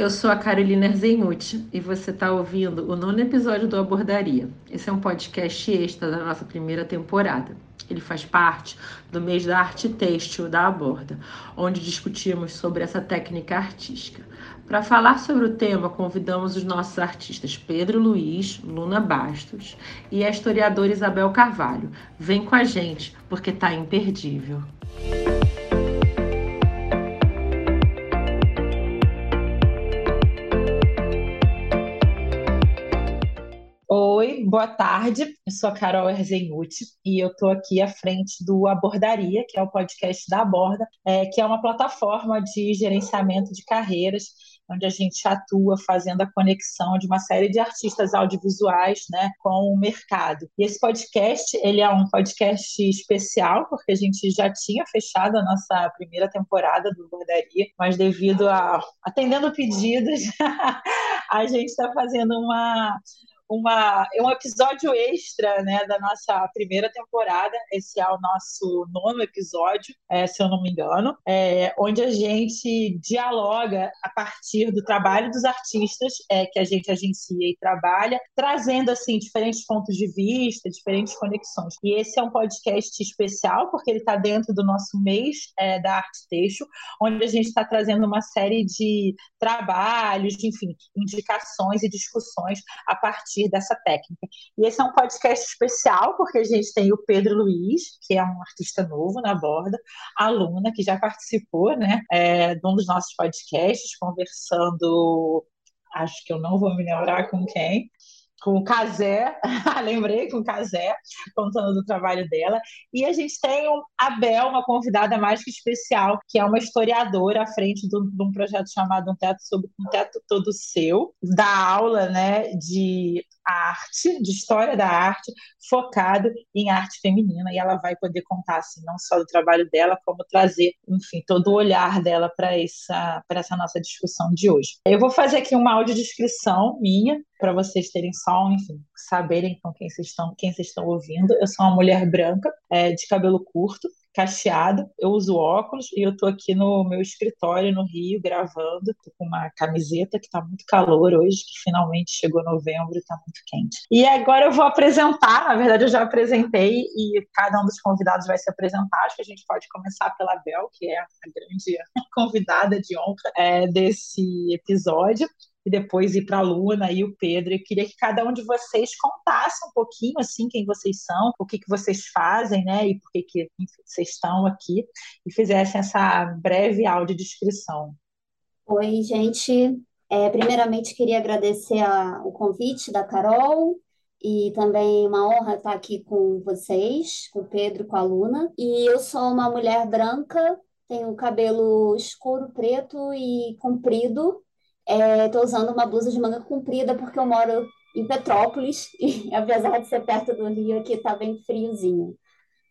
Eu sou a Carolina Erzenuti e você está ouvindo o nono episódio do Abordaria. Esse é um podcast extra da nossa primeira temporada. Ele faz parte do mês da arte têxtil da Aborda, onde discutimos sobre essa técnica artística. Para falar sobre o tema, convidamos os nossos artistas Pedro Luiz, Luna Bastos e a historiadora Isabel Carvalho. Vem com a gente, porque tá imperdível. Oi, boa tarde. Eu sou a Carol Erzenuti e eu estou aqui à frente do Abordaria, que é o podcast da Aborda, é, que é uma plataforma de gerenciamento de carreiras, onde a gente atua fazendo a conexão de uma série de artistas audiovisuais né, com o mercado. E esse podcast ele é um podcast especial, porque a gente já tinha fechado a nossa primeira temporada do Abordaria, mas devido a atendendo pedidos, a gente está fazendo uma uma, um episódio extra né, da nossa primeira temporada. Esse é o nosso nono episódio, é, se eu não me engano, é, onde a gente dialoga a partir do trabalho dos artistas é, que a gente agencia e trabalha, trazendo assim diferentes pontos de vista, diferentes conexões. E esse é um podcast especial porque ele está dentro do nosso mês é, da arte texto, onde a gente está trazendo uma série de trabalhos, de, enfim, indicações e discussões a partir partir dessa técnica. E esse é um podcast especial, porque a gente tem o Pedro Luiz, que é um artista novo na borda, aluna que já participou né, é, de um dos nossos podcasts, conversando acho que eu não vou me lembrar com quem, com o Casé, lembrei com o Casé, contando do trabalho dela. E a gente tem a Bel, uma convidada mais que especial, que é uma historiadora à frente de um projeto chamado Um Teto sobre um Teto Todo Seu, da aula né, de arte, de história da arte, focado em arte feminina. E ela vai poder contar assim, não só do trabalho dela, como trazer, enfim, todo o olhar dela para essa, essa nossa discussão de hoje. Eu vou fazer aqui uma audiodescrição minha, para vocês terem só, enfim, saberem com quem vocês estão, quem vocês estão ouvindo. Eu sou uma mulher branca, é, de cabelo curto, cacheado, eu uso óculos e eu tô aqui no meu escritório no Rio gravando, tô com uma camiseta que tá muito calor hoje, que finalmente chegou novembro e tá muito quente. E agora eu vou apresentar, na verdade eu já apresentei e cada um dos convidados vai se apresentar, acho que a gente pode começar pela Bel, que é a grande convidada de honra é, desse episódio e depois ir para a Luna e o Pedro. Eu queria que cada um de vocês contasse um pouquinho assim quem vocês são, o que, que vocês fazem, né? E por que, que enfim, vocês estão aqui e fizessem essa breve audiodescrição. Oi, gente. É, primeiramente, queria agradecer a, o convite da Carol e também uma honra estar aqui com vocês, com o Pedro, com a Luna. E eu sou uma mulher branca, tenho cabelo escuro, preto e comprido, Estou é, usando uma blusa de manga comprida porque eu moro em Petrópolis e, apesar de ser perto do Rio, aqui está bem friozinho.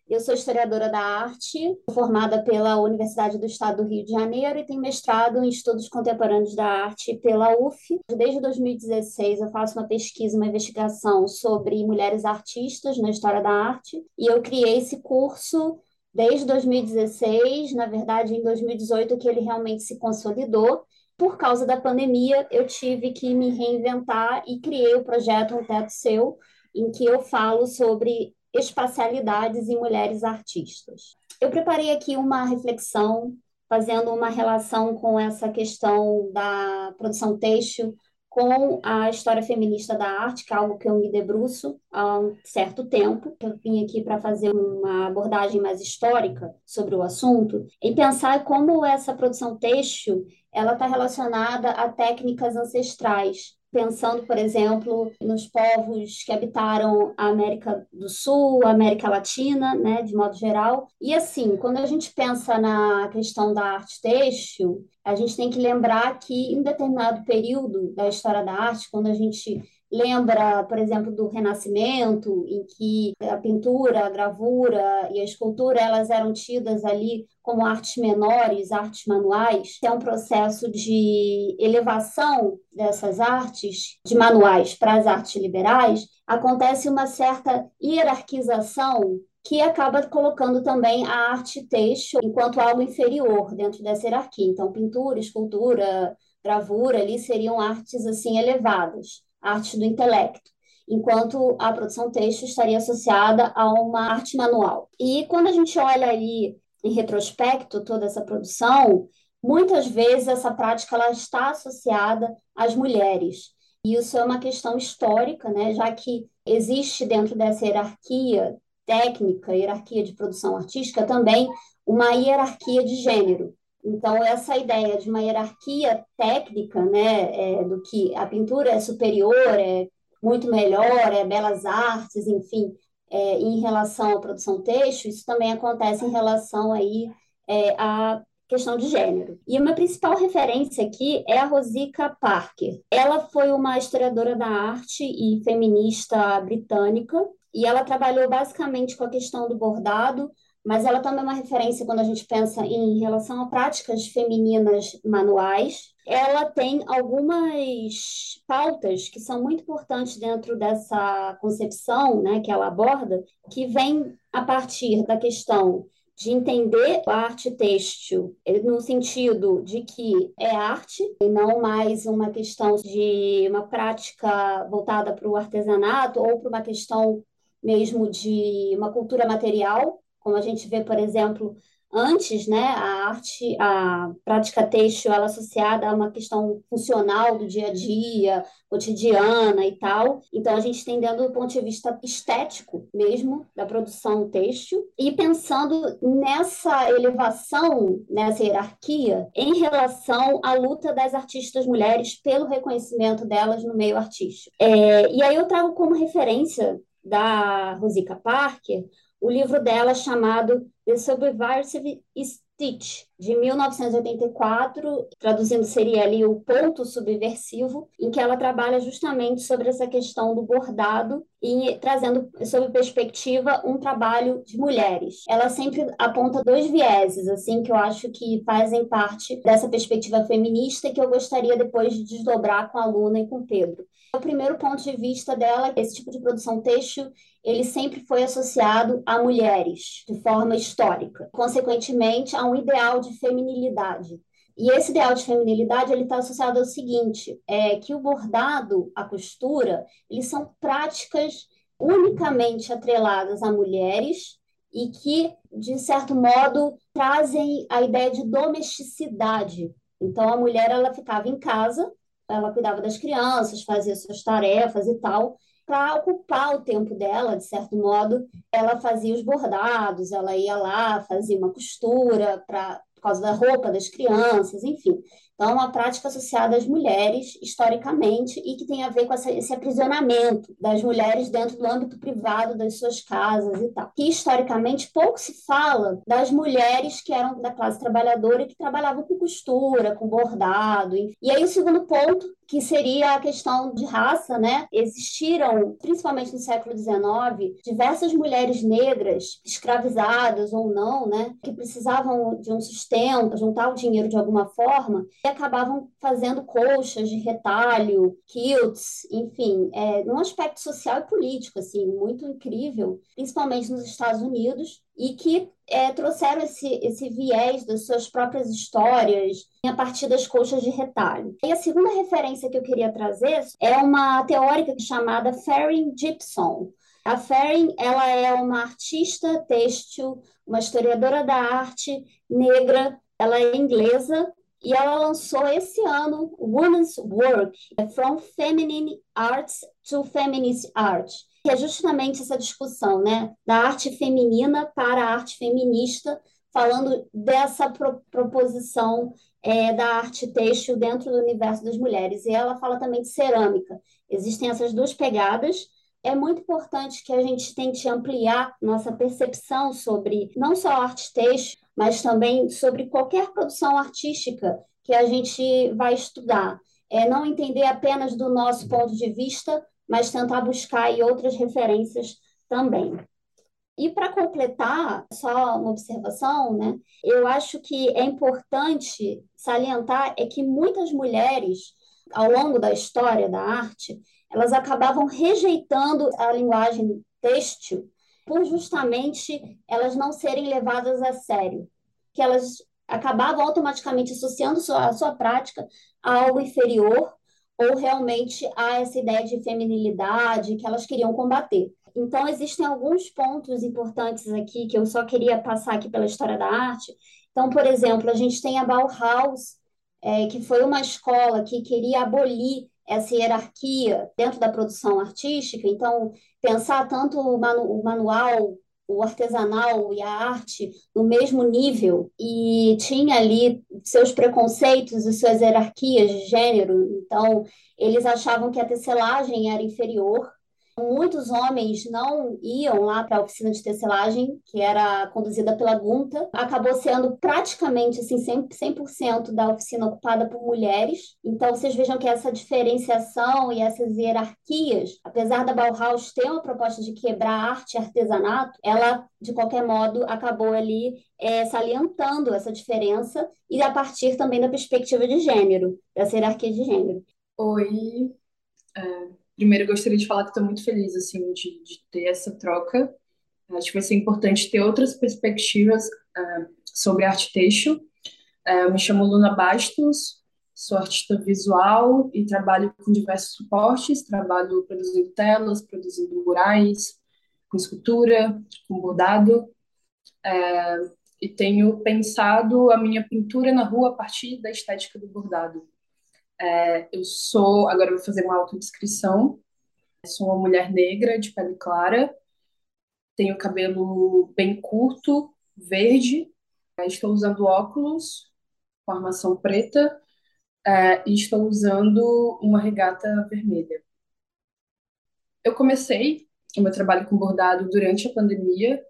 Eu sou historiadora da arte, formada pela Universidade do Estado do Rio de Janeiro e tenho mestrado em estudos contemporâneos da arte pela UF. Desde 2016 eu faço uma pesquisa, uma investigação sobre mulheres artistas na história da arte e eu criei esse curso desde 2016, na verdade em 2018 que ele realmente se consolidou por causa da pandemia, eu tive que me reinventar e criei o projeto Um Teto Seu, em que eu falo sobre espacialidades em mulheres artistas. Eu preparei aqui uma reflexão, fazendo uma relação com essa questão da produção têxtil com a história feminista da arte, que é algo que eu me debruço há um certo tempo. Eu vim aqui para fazer uma abordagem mais histórica sobre o assunto e pensar como essa produção têxtil ela está relacionada a técnicas ancestrais, pensando, por exemplo, nos povos que habitaram a América do Sul, a América Latina, né, de modo geral. E assim, quando a gente pensa na questão da arte têxtil, a gente tem que lembrar que em determinado período da história da arte, quando a gente lembra, por exemplo, do Renascimento, em que a pintura, a gravura e a escultura elas eram tidas ali como artes menores, artes manuais. É um processo de elevação dessas artes, de manuais para as artes liberais. Acontece uma certa hierarquização que acaba colocando também a arte têxtil enquanto algo inferior dentro dessa hierarquia. Então, pintura, escultura, gravura ali seriam artes assim elevadas, artes do intelecto, enquanto a produção texto estaria associada a uma arte manual. E quando a gente olha ali em retrospecto toda essa produção, muitas vezes essa prática ela está associada às mulheres. E isso é uma questão histórica, né, já que existe dentro dessa hierarquia técnica, hierarquia de produção artística, também uma hierarquia de gênero. Então, essa ideia de uma hierarquia técnica, né, é, do que a pintura é superior, é muito melhor, é belas artes, enfim, é, em relação à produção texto, isso também acontece em relação aí é, à questão de gênero. E uma principal referência aqui é a Rosica Parker. Ela foi uma historiadora da arte e feminista britânica, e ela trabalhou basicamente com a questão do bordado, mas ela também é uma referência quando a gente pensa em relação a práticas femininas manuais. Ela tem algumas pautas que são muito importantes dentro dessa concepção né, que ela aborda, que vem a partir da questão de entender a arte têxtil no sentido de que é arte e não mais uma questão de uma prática voltada para o artesanato ou para uma questão mesmo de uma cultura material, como a gente vê, por exemplo, antes, né, a arte, a prática têxtil, ela associada a uma questão funcional do dia a dia, cotidiana e tal. Então, a gente tem dentro do ponto de vista estético mesmo da produção têxtil e pensando nessa elevação, nessa hierarquia em relação à luta das artistas mulheres pelo reconhecimento delas no meio artístico. É, e aí eu trago como referência da Rosica Parker o livro dela chamado The Subversive Stitch, de 1984, traduzindo seria ali o ponto subversivo, em que ela trabalha justamente sobre essa questão do bordado e trazendo sob perspectiva um trabalho de mulheres. Ela sempre aponta dois vieses, assim, que eu acho que fazem parte dessa perspectiva feminista que eu gostaria depois de desdobrar com a Luna e com o Pedro. O primeiro ponto de vista dela, esse tipo de produção têxtil, ele sempre foi associado a mulheres, de forma histórica. Consequentemente, a um ideal de feminilidade. E esse ideal de feminilidade ele está associado ao seguinte: é que o bordado, a costura, eles são práticas unicamente atreladas a mulheres e que, de certo modo, trazem a ideia de domesticidade. Então, a mulher ela ficava em casa, ela cuidava das crianças, fazia suas tarefas e tal, para ocupar o tempo dela, de certo modo, ela fazia os bordados, ela ia lá, fazia uma costura para por causa da roupa das crianças, enfim. Então, uma prática associada às mulheres, historicamente, e que tem a ver com essa, esse aprisionamento das mulheres dentro do âmbito privado das suas casas e tal. Que, historicamente, pouco se fala das mulheres que eram da classe trabalhadora e que trabalhavam com costura, com bordado. E aí, o segundo ponto que seria a questão de raça, né? Existiram, principalmente no século XIX, diversas mulheres negras, escravizadas ou não, né? Que precisavam de um sustento, juntar o dinheiro de alguma forma, e acabavam fazendo colchas de retalho, quilts, enfim, é, num aspecto social e político, assim, muito incrível, principalmente nos Estados Unidos, e que é, trouxeram esse, esse viés das suas próprias histórias a partir das colchas de retalho. E a segunda referência que eu queria trazer é uma teórica chamada Farring Gibson. A Farring ela é uma artista têxtil, uma historiadora da arte negra, ela é inglesa e ela lançou esse ano Women's Work From Feminine Arts to Feminist Art que é justamente essa discussão, né, da arte feminina para a arte feminista, falando dessa pro proposição é, da arte têxtil dentro do universo das mulheres. E ela fala também de cerâmica. Existem essas duas pegadas. É muito importante que a gente tente ampliar nossa percepção sobre não só arte têxtil, mas também sobre qualquer produção artística que a gente vai estudar. É não entender apenas do nosso ponto de vista, mas tentar buscar outras referências também. E para completar, só uma observação, né? Eu acho que é importante salientar é que muitas mulheres, ao longo da história da arte, elas acabavam rejeitando a linguagem têxtil por justamente elas não serem levadas a sério, que elas acabavam automaticamente associando a sua prática a algo inferior ou realmente a essa ideia de feminilidade que elas queriam combater. Então, existem alguns pontos importantes aqui que eu só queria passar aqui pela história da arte. Então, por exemplo, a gente tem a Bauhaus, é, que foi uma escola que queria abolir essa hierarquia dentro da produção artística. Então, pensar tanto o, manu o manual o artesanal e a arte no mesmo nível e tinha ali seus preconceitos e suas hierarquias de gênero. Então, eles achavam que a tecelagem era inferior Muitos homens não iam lá para a oficina de tecelagem, que era conduzida pela Gunta. Acabou sendo praticamente assim, 100%, 100 da oficina ocupada por mulheres. Então, vocês vejam que essa diferenciação e essas hierarquias, apesar da Bauhaus ter uma proposta de quebrar arte e artesanato, ela, de qualquer modo, acabou ali é, salientando essa diferença e a partir também da perspectiva de gênero, dessa hierarquia de gênero. Oi, é, Primeiro, gostaria de falar que estou muito feliz assim de, de, ter essa troca. Acho que vai ser importante ter outras perspectivas uh, sobre arte têxtil. Uh, eu me chamo Luna Bastos, sou artista visual e trabalho com diversos suportes. Trabalho produzindo telas, produzindo murais, com escultura, com bordado. Uh, e tenho pensado a minha pintura na rua a partir da estética do bordado. É, eu sou, agora eu vou fazer uma autodescrição. Sou uma mulher negra, de pele clara, tenho cabelo bem curto, verde, é, estou usando óculos com armação preta é, e estou usando uma regata vermelha. Eu comecei o meu trabalho com bordado durante a pandemia,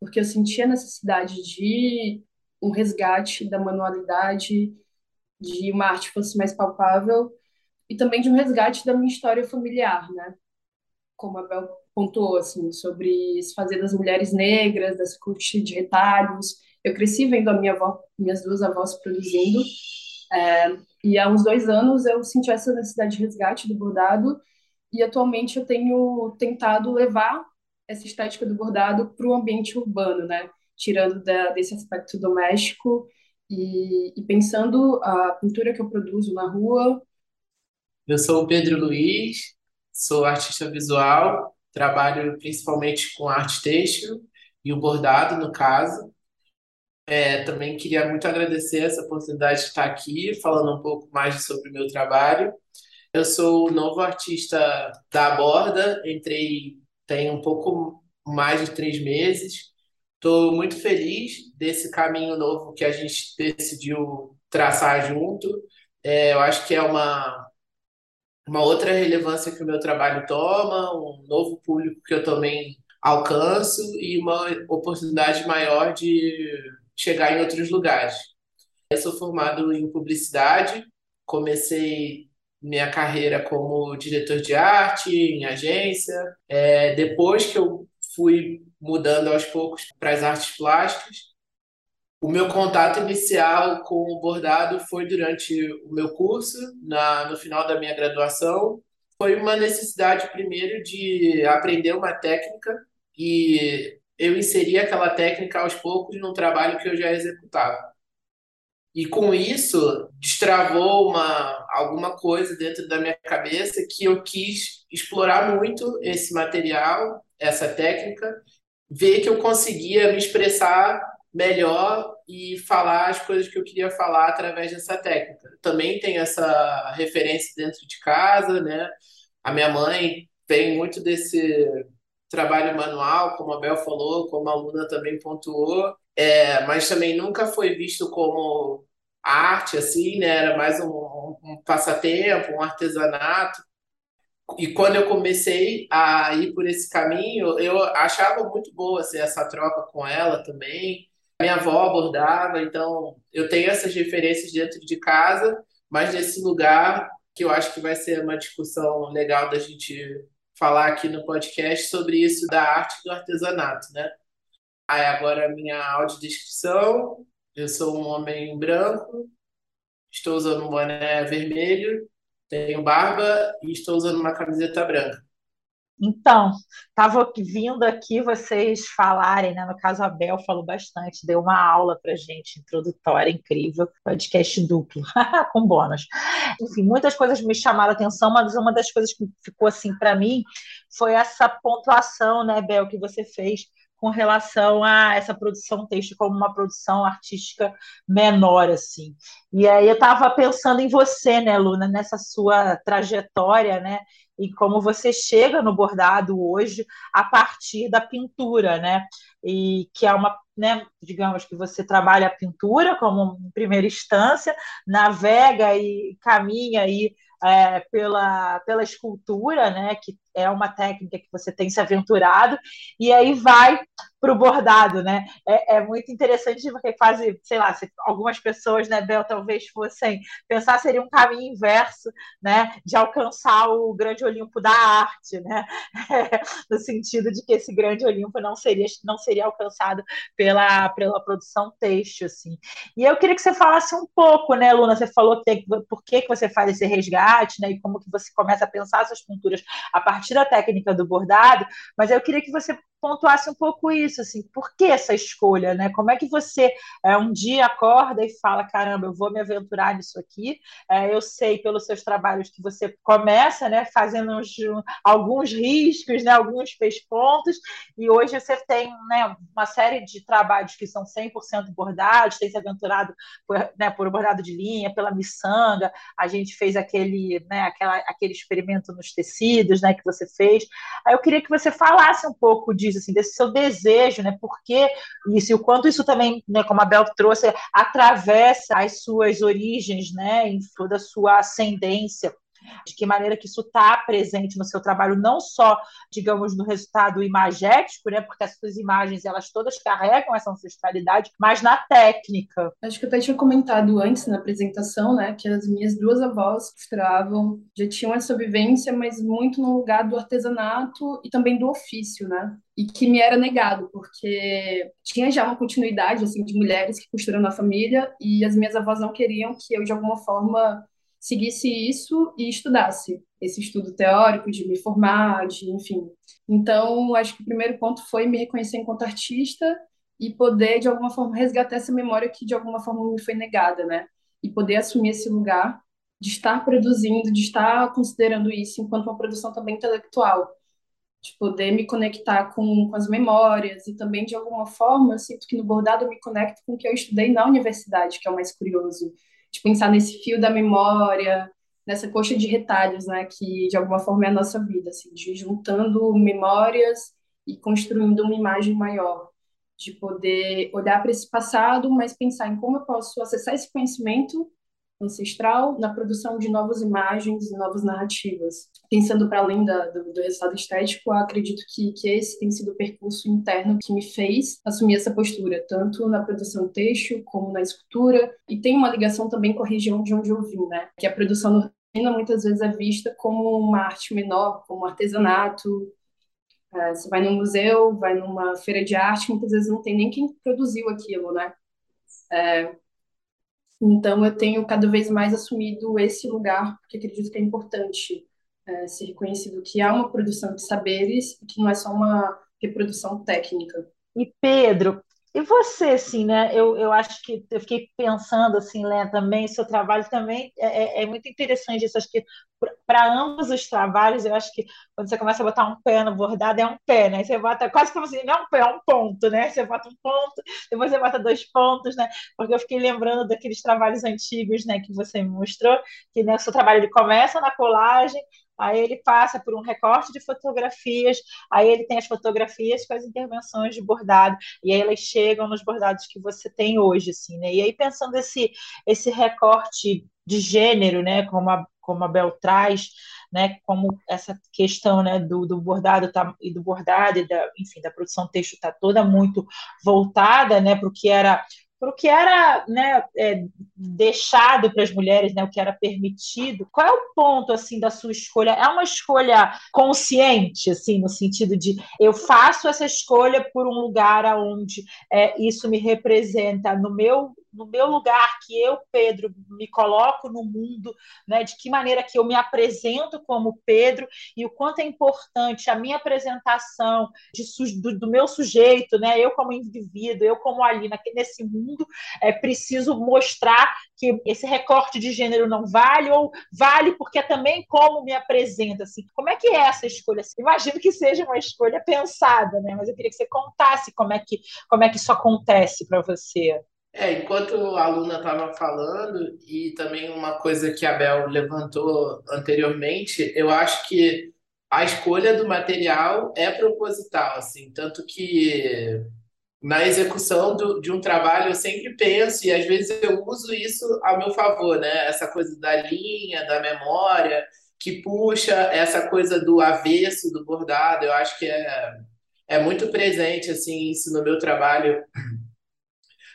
porque eu sentia a necessidade de um resgate da manualidade de uma arte fosse mais palpável e também de um resgate da minha história familiar, né? Como a Bel pontuou, assim, sobre se fazer das mulheres negras, das cortes de retalhos. Eu cresci vendo a minha avó, minhas duas avós produzindo, é, e há uns dois anos eu senti essa necessidade de resgate do bordado, e atualmente eu tenho tentado levar essa estética do bordado para o ambiente urbano, né? Tirando da, desse aspecto doméstico e, e, pensando a pintura que eu produzo na rua. Eu sou o Pedro Luiz, sou artista visual, trabalho principalmente com arte têxtil e o bordado, no caso. É, também queria muito agradecer essa oportunidade de estar aqui, falando um pouco mais sobre o meu trabalho. Eu sou o novo artista da Borda, entrei tem um pouco mais de três meses. Estou muito feliz desse caminho novo que a gente decidiu traçar junto. É, eu acho que é uma, uma outra relevância que o meu trabalho toma, um novo público que eu também alcanço e uma oportunidade maior de chegar em outros lugares. Eu sou formado em publicidade, comecei minha carreira como diretor de arte em agência. É, depois que eu fui mudando aos poucos para as artes plásticas. O meu contato inicial com o bordado foi durante o meu curso, na, no final da minha graduação. Foi uma necessidade, primeiro, de aprender uma técnica e eu inseri aquela técnica aos poucos num trabalho que eu já executava. E com isso, destravou uma, alguma coisa dentro da minha cabeça que eu quis explorar muito esse material, essa técnica, ver que eu conseguia me expressar melhor e falar as coisas que eu queria falar através dessa técnica. Também tem essa referência dentro de casa, né? A minha mãe tem muito desse trabalho manual, como a Bel falou, como a Luna também pontuou, é, mas também nunca foi visto como arte, assim, né? Era mais um, um passatempo, um artesanato e quando eu comecei a ir por esse caminho, eu achava muito boa assim, essa troca com ela também. Minha avó abordava, então eu tenho essas referências dentro de casa, mas nesse lugar que eu acho que vai ser uma discussão legal da gente falar aqui no podcast sobre isso da arte do artesanato, né? Aí agora a minha audiodescrição, eu sou um homem branco, estou usando um boné vermelho, tenho barba e estou usando uma camiseta branca. Então, estava vindo aqui vocês falarem, né? No caso, a Bel falou bastante, deu uma aula para gente, introdutória, incrível, podcast duplo, com bônus. Enfim, muitas coisas me chamaram a atenção, mas uma das coisas que ficou assim para mim foi essa pontuação, né, Bel, que você fez com relação a essa produção texto como uma produção artística menor, assim. E aí eu estava pensando em você, né, Luna, nessa sua trajetória, né, e como você chega no bordado hoje a partir da pintura, né? E que é uma, né, digamos que você trabalha a pintura como primeira instância, navega e caminha aí é, pela, pela escultura, né, que é uma técnica que você tem se aventurado, e aí vai para o bordado, né? É, é, muito interessante porque faz, sei lá, se algumas pessoas, né, Bel, talvez fossem pensar seria um caminho inverso, né, de alcançar o grande Olimpo da arte, né? É, no sentido de que esse grande Olimpo não seria não seria alcançado pela pela produção têxtil, assim. E eu queria que você falasse um pouco, né, Luna? Você falou que por que que você faz esse resgate, né? E como que você começa a pensar suas pinturas a partir da técnica do bordado, mas eu queria que você pontuasse um pouco isso, assim, por que essa escolha, né? Como é que você é, um dia acorda e fala, caramba, eu vou me aventurar nisso aqui? É, eu sei pelos seus trabalhos que você começa, né, fazendo uns, alguns riscos, né, alguns pespontos, e hoje você tem, né, uma série de trabalhos que são 100% bordados, tem se aventurado por, né, por bordado de linha, pela miçanga, a gente fez aquele, né, aquela, aquele experimento nos tecidos, né, que você fez. Aí eu queria que você falasse um pouco de diz, assim, desse seu desejo, né? Por que isso? E o quanto isso também, né, como a Bel trouxe, atravessa as suas origens, né? Em toda a sua ascendência de que maneira que isso está presente no seu trabalho, não só, digamos, no resultado imagético, né, porque as suas imagens, elas todas carregam essa ancestralidade, mas na técnica. Acho que eu até tinha comentado antes na apresentação, né, que as minhas duas avós costuravam, já tinham essa vivência, mas muito no lugar do artesanato e também do ofício, né? e que me era negado, porque tinha já uma continuidade assim de mulheres que costuram na família e as minhas avós não queriam que eu de alguma forma seguisse isso e estudasse esse estudo teórico de me formar, de enfim. Então, acho que o primeiro ponto foi me reconhecer enquanto artista e poder de alguma forma resgatar essa memória que de alguma forma me foi negada, né? E poder assumir esse lugar de estar produzindo, de estar considerando isso enquanto uma produção também intelectual, de poder me conectar com, com as memórias e também de alguma forma eu sinto que no bordado eu me conecto com o que eu estudei na universidade, que é o mais curioso de pensar nesse fio da memória, nessa coxa de retalhos, né, que de alguma forma é a nossa vida, assim, de juntando memórias e construindo uma imagem maior, de poder olhar para esse passado, mas pensar em como eu posso acessar esse conhecimento ancestral na produção de novas imagens e novas narrativas. Pensando para além da, do, do, resultado estético, acredito que, que esse tem sido o percurso interno que me fez assumir essa postura, tanto na produção têxtil como na escultura, e tem uma ligação também com a região de onde eu vim, né? Que a produção nordestina muitas vezes é vista como uma arte menor, como artesanato, é, você vai num museu, vai numa feira de arte, muitas vezes não tem nem quem produziu aquilo, né? É, então, eu tenho cada vez mais assumido esse lugar, porque acredito que é importante é, ser reconhecido que há uma produção de saberes que não é só uma reprodução técnica. E Pedro, e você, assim, né? Eu, eu acho que eu fiquei pensando, assim, Léa, também, seu trabalho também é, é, é muito interessante isso. Acho que para ambos os trabalhos, eu acho que quando você começa a botar um pé no bordado, é um pé, né? Você bota quase como assim, não é um pé, é um ponto, né? Você bota um ponto, depois você bota dois pontos, né? Porque eu fiquei lembrando daqueles trabalhos antigos, né, que você me mostrou, que né, o seu trabalho ele começa na colagem, aí ele passa por um recorte de fotografias, aí ele tem as fotografias com as intervenções de bordado, e aí elas chegam nos bordados que você tem hoje, assim, né? E aí pensando esse, esse recorte de gênero, né, como a, como a Bel traz, né, como essa questão, né, do, do bordado tá, e do bordado e da, enfim, da produção texto está toda muito voltada, né, para o que era para o que era né, é, deixado para as mulheres, né, o que era permitido. Qual é o ponto assim da sua escolha? É uma escolha consciente, assim, no sentido de eu faço essa escolha por um lugar aonde é, isso me representa no meu no meu lugar que eu, Pedro, me coloco no mundo, né, de que maneira que eu me apresento como Pedro e o quanto é importante a minha apresentação de, do, do, meu sujeito, né, eu como indivíduo, eu como ali nesse mundo, é preciso mostrar que esse recorte de gênero não vale ou vale porque é também como me apresenta, assim. Como é que é essa escolha? Imagino que seja uma escolha pensada, né? Mas eu queria que você contasse como é que como é que isso acontece para você. É, enquanto a aluna estava falando, e também uma coisa que a Bel levantou anteriormente, eu acho que a escolha do material é proposital, assim, tanto que na execução do, de um trabalho eu sempre penso, e às vezes eu uso isso a meu favor, né? Essa coisa da linha, da memória, que puxa essa coisa do avesso do bordado, eu acho que é, é muito presente, assim, isso no meu trabalho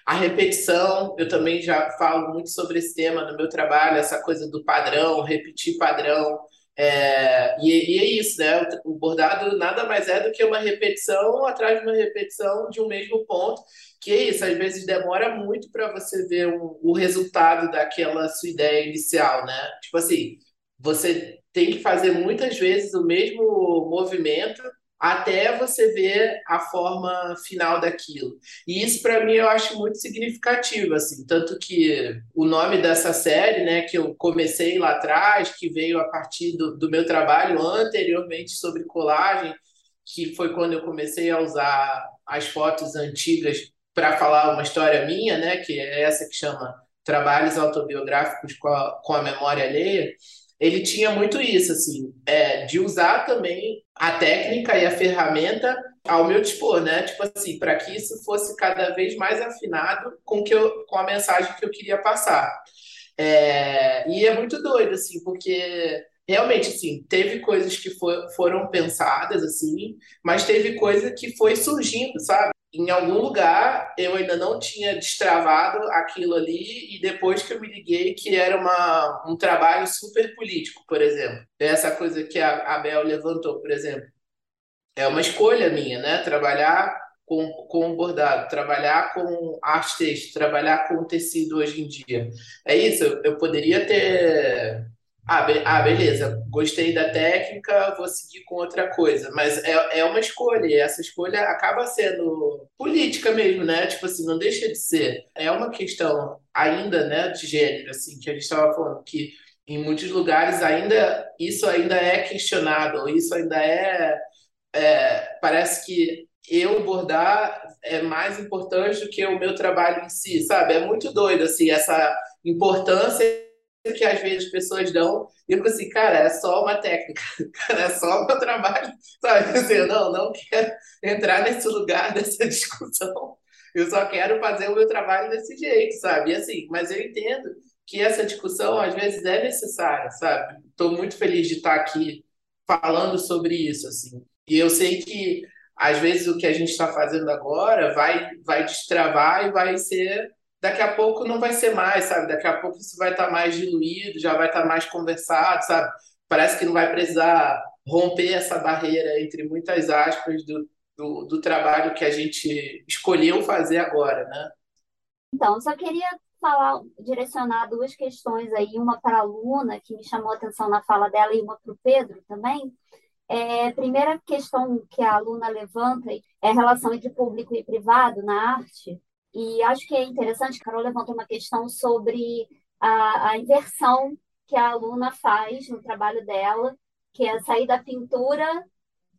a repetição, eu também já falo muito sobre esse tema no meu trabalho, essa coisa do padrão, repetir padrão. É, e, e, é isso, né? O, bordado nada mais é do que uma repetição atrás de uma repetição de um mesmo ponto, que é isso, às vezes demora muito para você ver um, o resultado daquela sua ideia inicial, né? Tipo assim, você tem que fazer muitas vezes o mesmo movimento até você ver a forma final daquilo. E isso para mim eu acho muito significativo, assim, tanto que o nome dessa série, né, que eu comecei lá atrás, que veio a partir do, do meu trabalho anteriormente sobre colagem, que foi quando eu comecei a usar as fotos antigas para falar uma história minha, né, que é essa que chama Trabalhos Autobiográficos com a, com a Memória Alheia ele tinha muito isso, assim, é, de usar também a técnica e a ferramenta ao meu dispor, né? Tipo assim, para que isso fosse cada vez mais afinado com, que eu, com a mensagem que eu queria passar. É, e é muito doido, assim, porque realmente, assim, teve coisas que for, foram pensadas, assim, mas teve coisa que foi surgindo, sabe? Em algum lugar eu ainda não tinha destravado aquilo ali e depois que eu me liguei que era uma, um trabalho super político, por exemplo. Essa coisa que a Abel levantou, por exemplo. É uma escolha minha, né? Trabalhar com, com bordado, trabalhar com arte texto, trabalhar com tecido hoje em dia. É isso, eu poderia ter ah, be ah, beleza, gostei da técnica, vou seguir com outra coisa. Mas é, é uma escolha, e essa escolha acaba sendo política mesmo, né? Tipo assim, não deixa de ser. É uma questão ainda, né, de gênero, assim, que a gente estava falando, que em muitos lugares ainda isso ainda é questionado, isso ainda é, é parece que eu bordar é mais importante do que o meu trabalho em si, sabe? É muito doido, assim, essa importância que às vezes as pessoas dão, e eu assim, cara, é só uma técnica, cara, é só o meu trabalho, sabe? Assim, não, não quero entrar nesse lugar dessa discussão, eu só quero fazer o meu trabalho desse jeito, sabe? E assim, mas eu entendo que essa discussão às vezes é necessária, sabe? Estou muito feliz de estar aqui falando sobre isso, assim. E eu sei que às vezes o que a gente está fazendo agora vai vai destravar e vai ser daqui a pouco não vai ser mais, sabe? Daqui a pouco isso vai estar tá mais diluído, já vai estar tá mais conversado, sabe? Parece que não vai precisar romper essa barreira entre muitas aspas do, do, do trabalho que a gente escolheu fazer agora, né? Então, só queria falar, direcionar duas questões aí, uma para a aluna, que me chamou a atenção na fala dela, e uma para o Pedro também. É, primeira questão que a aluna levanta é a relação entre público e privado na arte. E acho que é interessante, Carol levantou uma questão sobre a, a inversão que a aluna faz no trabalho dela, que é sair da pintura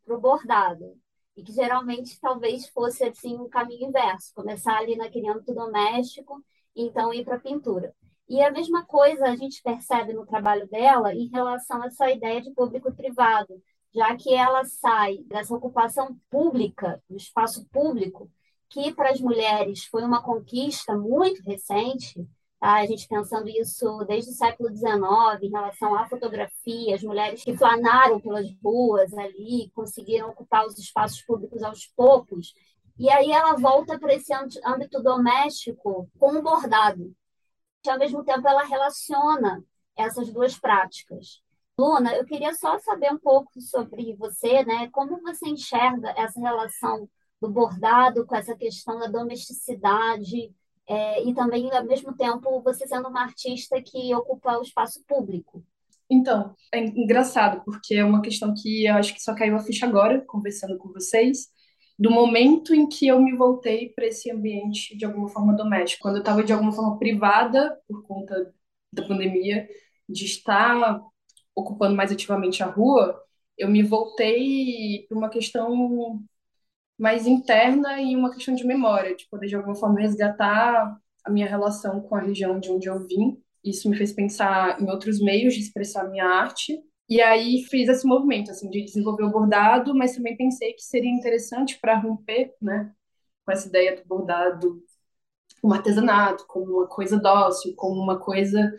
para o bordado. E que geralmente talvez fosse assim um caminho inverso, começar ali naquele âmbito doméstico e então ir para a pintura. E a mesma coisa a gente percebe no trabalho dela em relação a essa ideia de público e privado, já que ela sai dessa ocupação pública, do espaço público, que para as mulheres foi uma conquista muito recente, tá? a gente pensando isso desde o século XIX, em relação à fotografia, as mulheres que flanaram pelas ruas ali, conseguiram ocupar os espaços públicos aos poucos, e aí ela volta para esse âmbito doméstico com o bordado, que ao mesmo tempo ela relaciona essas duas práticas. Luna, eu queria só saber um pouco sobre você, né? Como você enxerga essa relação do bordado com essa questão da domesticidade é, e também, ao mesmo tempo, você sendo uma artista que ocupa o espaço público. Então, é engraçado, porque é uma questão que eu acho que só caiu a ficha agora, conversando com vocês, do momento em que eu me voltei para esse ambiente de alguma forma doméstico. Quando eu estava de alguma forma privada, por conta da pandemia, de estar ocupando mais ativamente a rua, eu me voltei para uma questão mais interna e uma questão de memória, de poder de alguma forma resgatar a minha relação com a região de onde eu vim. Isso me fez pensar em outros meios de expressar minha arte. E aí fiz esse movimento assim de desenvolver o bordado, mas também pensei que seria interessante para romper, né, com essa ideia do bordado como artesanato, como uma coisa dócil, como uma coisa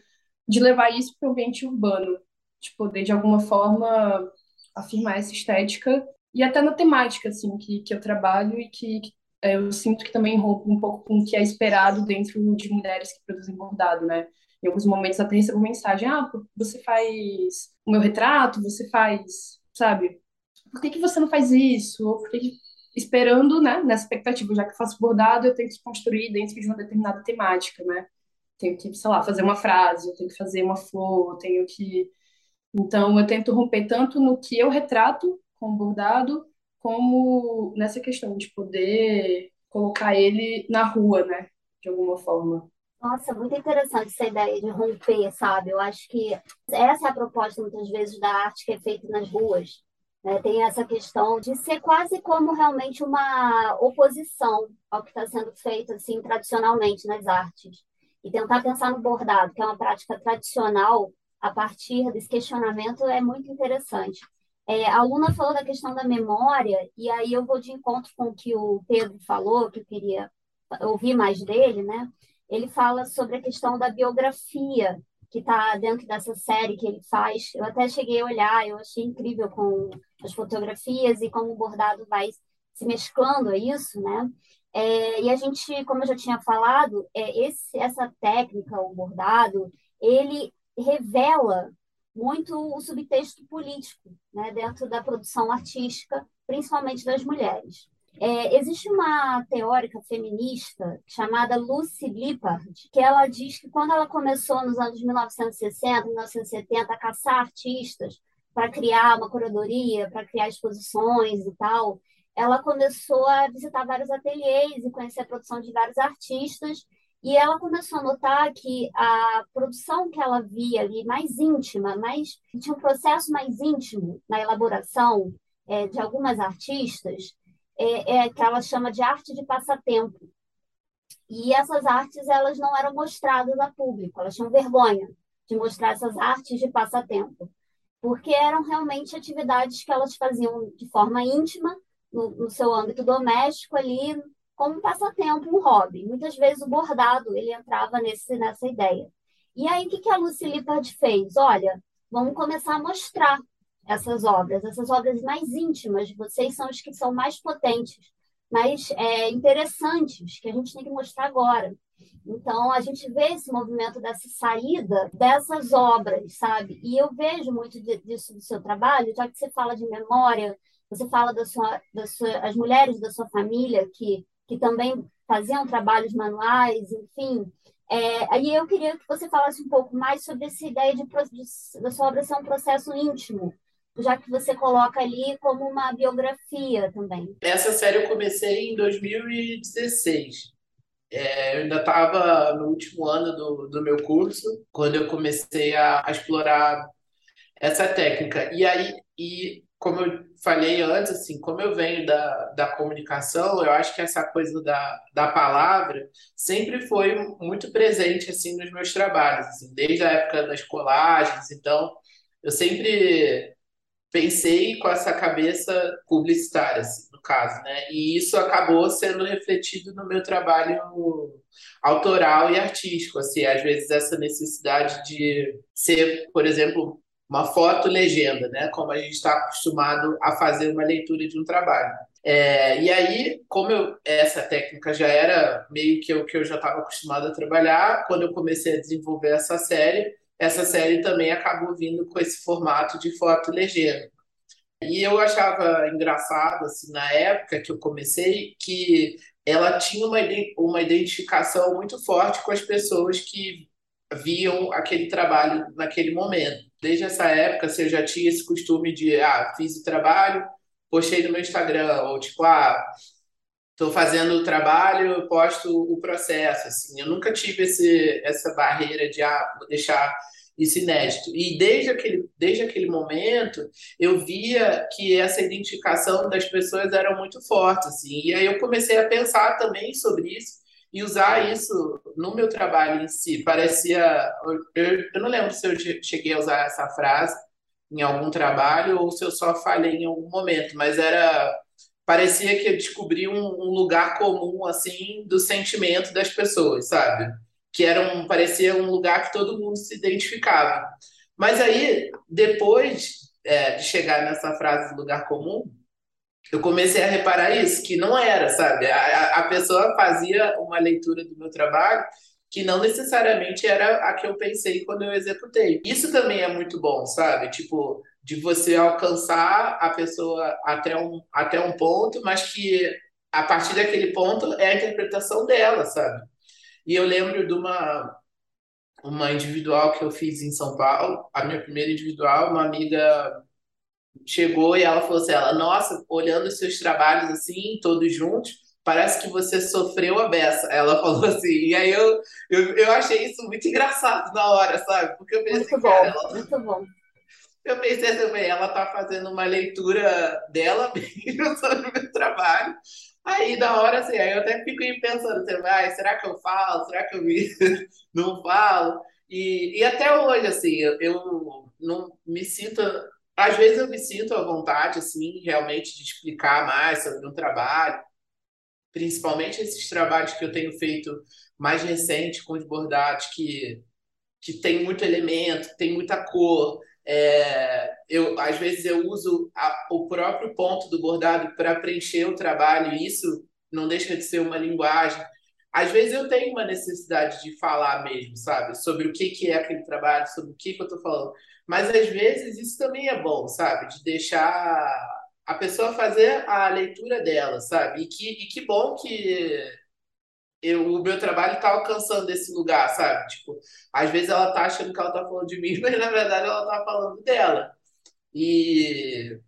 de levar isso para o ambiente urbano, de poder de alguma forma afirmar essa estética e até na temática assim que, que eu trabalho e que, que é, eu sinto que também rompe um pouco com o que é esperado dentro de mulheres que produzem bordado, né? Em alguns momentos até recebo mensagem, ah, você faz o meu retrato, você faz, sabe? Por que, que você não faz isso? Ou por que, que... Esperando, né, nessa expectativa, já que eu faço bordado, eu tenho que construir dentro de uma determinada temática, né? Tenho que, sei lá, fazer uma frase, eu tenho que fazer uma flor, eu tenho que... Então, eu tento romper tanto no que eu retrato com bordado, como nessa questão de poder colocar ele na rua, né? De alguma forma. Nossa, muito interessante essa ideia de romper, sabe? Eu acho que essa é a proposta, muitas vezes, da arte que é feita nas ruas. Né? Tem essa questão de ser quase como realmente uma oposição ao que está sendo feito, assim, tradicionalmente nas artes. E tentar pensar no bordado, que é uma prática tradicional, a partir desse questionamento, é muito interessante. É, a aluna falou da questão da memória, e aí eu vou de encontro com o que o Pedro falou, que eu queria ouvir mais dele, né? Ele fala sobre a questão da biografia que está dentro dessa série que ele faz. Eu até cheguei a olhar, eu achei incrível com as fotografias e como o bordado vai se mesclando a isso, né? É, e a gente, como eu já tinha falado, é, esse, essa técnica, o bordado, ele revela muito o subtexto político né, dentro da produção artística, principalmente das mulheres. É, existe uma teórica feminista chamada Lucy Lippard, que ela diz que quando ela começou nos anos 1960, 1970 a caçar artistas para criar uma curadoria, para criar exposições e tal, ela começou a visitar vários ateliês e conhecer a produção de vários artistas e ela começou a notar que a produção que ela via ali, mais íntima, mais, tinha um processo mais íntimo na elaboração é, de algumas artistas, é, é, que ela chama de arte de passatempo. E essas artes elas não eram mostradas a público, elas tinham vergonha de mostrar essas artes de passatempo, porque eram realmente atividades que elas faziam de forma íntima, no, no seu âmbito doméstico ali, como um passatempo, um hobby. Muitas vezes o bordado ele entrava nesse, nessa ideia. E aí, o que, que a Lucy Lippard fez? Olha, vamos começar a mostrar essas obras, essas obras mais íntimas, vocês são os que são mais potentes, mais é, interessantes, que a gente tem que mostrar agora. Então, a gente vê esse movimento dessa saída dessas obras, sabe? E eu vejo muito disso do seu trabalho, já que você fala de memória, você fala da sua, da sua, as mulheres da sua família que que também faziam trabalhos manuais, enfim. É, aí eu queria que você falasse um pouco mais sobre essa ideia de, de da sua obra ser um processo íntimo, já que você coloca ali como uma biografia também. Essa série eu comecei em 2016. É, eu ainda estava no último ano do, do meu curso, quando eu comecei a, a explorar essa técnica. E aí, e como eu falei antes, assim, como eu venho da, da comunicação, eu acho que essa coisa da, da palavra sempre foi muito presente, assim, nos meus trabalhos, assim, desde a época das colagens, então eu sempre pensei com essa cabeça publicitária, assim, no caso, né? E isso acabou sendo refletido no meu trabalho autoral e artístico, assim, às vezes essa necessidade de ser, por exemplo, uma foto legenda, né? Como a gente está acostumado a fazer uma leitura de um trabalho. É, e aí, como eu, essa técnica já era meio que o que eu já estava acostumado a trabalhar, quando eu comecei a desenvolver essa série, essa série também acabou vindo com esse formato de foto legenda. E eu achava engraçado, assim, na época que eu comecei, que ela tinha uma, uma identificação muito forte com as pessoas que viam aquele trabalho naquele momento. Desde essa época, você já tinha esse costume de, ah, fiz o trabalho, postei no meu Instagram, ou tipo, ah, estou fazendo o trabalho, posto o processo, assim. Eu nunca tive esse, essa barreira de, ah, vou deixar isso inédito. E desde aquele, desde aquele momento, eu via que essa identificação das pessoas era muito forte, assim. E aí eu comecei a pensar também sobre isso e usar isso no meu trabalho em si. Parecia. Eu, eu não lembro se eu cheguei a usar essa frase em algum trabalho ou se eu só falei em algum momento, mas era. Parecia que eu descobri um, um lugar comum, assim, do sentimento das pessoas, sabe? Que era um, parecia um lugar que todo mundo se identificava. Mas aí, depois é, de chegar nessa frase lugar comum, eu comecei a reparar isso, que não era, sabe? A, a pessoa fazia uma leitura do meu trabalho que não necessariamente era a que eu pensei quando eu executei. Isso também é muito bom, sabe? Tipo, de você alcançar a pessoa até um, até um ponto, mas que a partir daquele ponto é a interpretação dela, sabe? E eu lembro de uma uma individual que eu fiz em São Paulo, a minha primeira individual, uma amiga chegou e ela falou assim, ela, nossa, olhando os seus trabalhos assim, todos juntos, parece que você sofreu a beça. Ela falou assim, e aí eu, eu, eu achei isso muito engraçado na hora, sabe? Porque eu pensei, muito bom, cara, ela... muito bom. Eu pensei também, ela tá fazendo uma leitura dela mesmo sobre o meu trabalho. Aí, da hora, assim, aí eu até fico pensando, assim, ah, será que eu falo? Será que eu não falo? E, e até hoje, assim, eu, eu não me sinto às vezes eu me sinto à vontade, assim, realmente de explicar mais sobre o trabalho, principalmente esses trabalhos que eu tenho feito mais recente com os bordados, que, que tem muito elemento, tem muita cor. É, eu, às vezes eu uso a, o próprio ponto do bordado para preencher o trabalho, e isso não deixa de ser uma linguagem. Às vezes eu tenho uma necessidade de falar mesmo, sabe? Sobre o que, que é aquele trabalho, sobre o que, que eu estou falando. Mas às vezes isso também é bom, sabe? De deixar a pessoa fazer a leitura dela, sabe? E que, e que bom que eu, o meu trabalho está alcançando esse lugar, sabe? Tipo, às vezes ela tá achando que ela tá falando de mim, mas na verdade ela tá falando dela. E,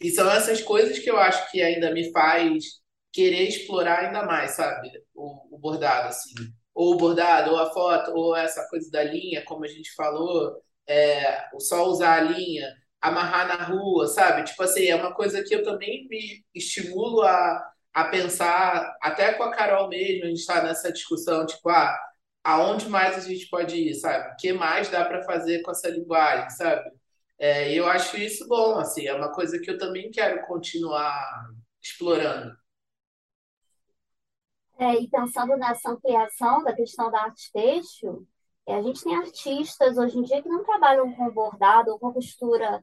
e são essas coisas que eu acho que ainda me faz querer explorar ainda mais, sabe? O, o bordado, assim. Ou o bordado, ou a foto, ou essa coisa da linha, como a gente falou é, só usar a linha, amarrar na rua, sabe? Tipo assim, é uma coisa que eu também me estimulo a, a pensar, até com a Carol mesmo, a gente está nessa discussão, tipo, ah, aonde mais a gente pode ir, sabe? O que mais dá para fazer com essa linguagem, sabe? É, eu acho isso bom, assim, é uma coisa que eu também quero continuar explorando. É, e pensando nessa ampliação da questão da arte têxtil, é, a gente tem artistas hoje em dia que não trabalham com bordado ou com costura